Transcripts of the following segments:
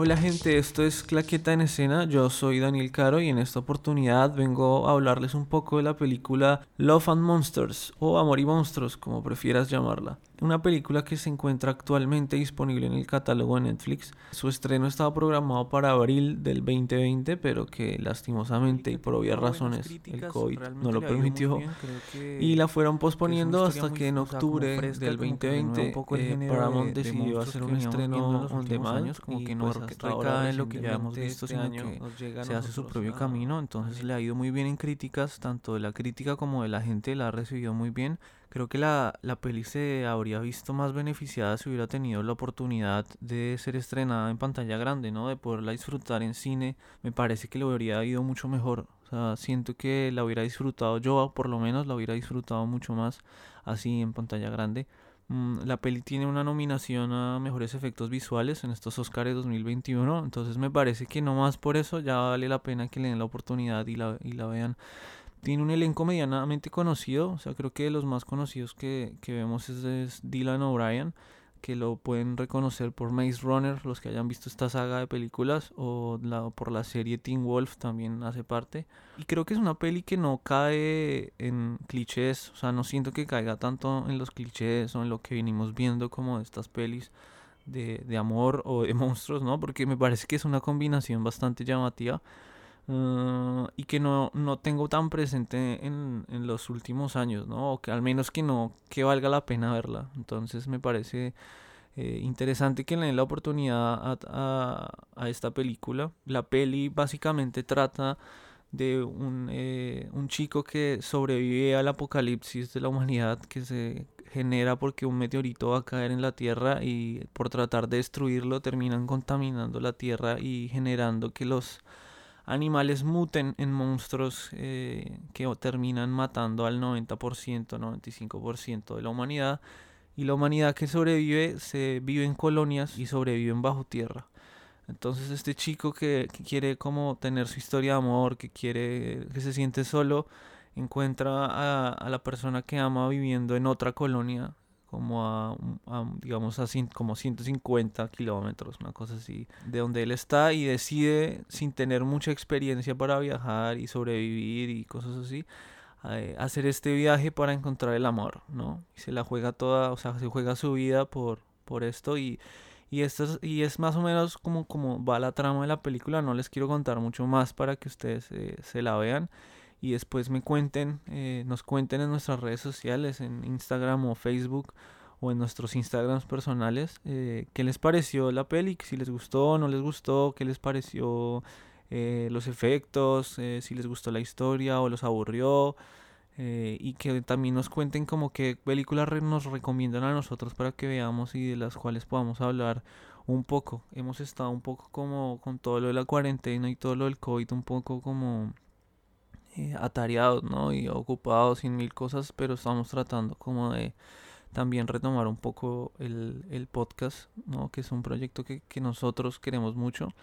Hola gente, esto es Claqueta en Escena, yo soy Daniel Caro y en esta oportunidad vengo a hablarles un poco de la película Love and Monsters o Amor y Monstruos, como prefieras llamarla una película que se encuentra actualmente disponible en el catálogo de Netflix. Su estreno estaba programado para abril del 2020, pero que lastimosamente y por obvias razones el COVID no lo permitió y la fueron posponiendo hasta que en octubre del 2020 eh, Paramount decidió hacer un estreno on demand como que no pues recae en lo que ya hemos visto, este sino que se hace su propio camino. Entonces le ha ido muy bien en críticas, tanto de la crítica como de la gente la ha recibido muy bien. Creo que la, la peli se habría visto más beneficiada si hubiera tenido la oportunidad de ser estrenada en pantalla grande, ¿no? De poderla disfrutar en cine. Me parece que le habría ido mucho mejor. O sea, siento que la hubiera disfrutado yo, por lo menos la hubiera disfrutado mucho más así en pantalla grande. Mm, la peli tiene una nominación a mejores efectos visuales en estos Oscars 2021, entonces me parece que no más por eso ya vale la pena que le den la oportunidad y la, y la vean. Tiene un elenco medianamente conocido, o sea, creo que de los más conocidos que, vemos es, Dylan O'Brien, que lo pueden reconocer por Maze Runner, los que hayan visto esta saga de películas, o la, por la serie Teen Wolf también hace parte. Y creo que es una peli que no cae en clichés, o sea, no siento que caiga tanto en los clichés o en lo que venimos viendo como de estas pelis de, de amor o de monstruos, ¿no? Porque me parece que es una combinación bastante llamativa. Ah, y que no, no tengo tan presente en, en, los últimos años, ¿no? O que al menos que no, que valga la pena verla. Entonces me parece eh, interesante que le den la oportunidad a, a, esta película. La peli básicamente trata de un, eh, un chico que sobrevive al apocalipsis de la humanidad que se genera porque un meteorito va a caer en la Tierra y por tratar de destruirlo terminan contaminando la Tierra y generando que los animales muten en monstruos eh, que terminan matando al 90%, 95% de la humanidad. Y la humanidad que sobrevive se vive en colonias y sobreviven bajo tierra. Entonces este chico que, quiere como tener su historia de amor, que quiere, que se siente solo, encuentra a, a la persona que ama viviendo en otra colonia como a, digamos así como 150 kilómetros, una cosa así, de donde él está y decide sin tener mucha experiencia para viajar y sobrevivir y cosas así, eh, hacer este viaje para encontrar el amor, ¿no? Y se la juega toda, o sea, se juega su vida por, por esto y, y esto es, y es más o menos como, como va la trama de la película, no les quiero contar mucho más para que ustedes eh, se la vean y después me cuenten, eh, nos cuenten en nuestras redes sociales, en Instagram o Facebook o en nuestros Instagrams personales, eh, qué les pareció la peli, si les gustó no les gustó, qué les pareció eh, los efectos, si les gustó la historia o los aburrió. y que también nos cuenten como qué películas nos recomiendan a nosotros para que veamos y de las cuales podamos hablar un poco. Hemos estado un poco como con todo lo de la cuarentena y todo lo del COVID, un poco como eh, atareados, ¿no? Y ocupados sin mil cosas, pero estamos tratando como de también retomar un poco el, el podcast, ¿no? Que es un proyecto que, que nosotros queremos mucho.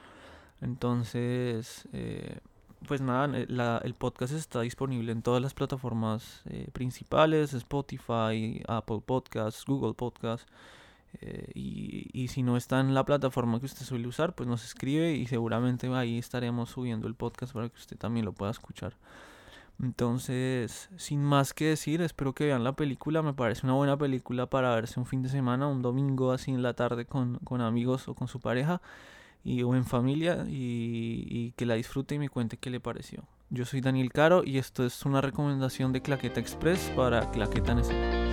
Entonces, eh, pues nada, eh, el podcast está disponible en todas las plataformas principales, Spotify, Apple Podcasts, Google Podcasts. Eh, y, si no está en la plataforma que usted suele usar, pues nos escribe y seguramente ahí estaremos subiendo el podcast para que usted también lo pueda escuchar. Entonces, sin más que decir, espero que vean la película. Me parece una buena película para verse un fin de semana, un domingo así en la tarde con, amigos o con su pareja y, o en familia y, y que la disfrute y me cuente qué le pareció. Yo soy Daniel Caro y esto es una recomendación de Claqueta Express para Claqueta Necesita.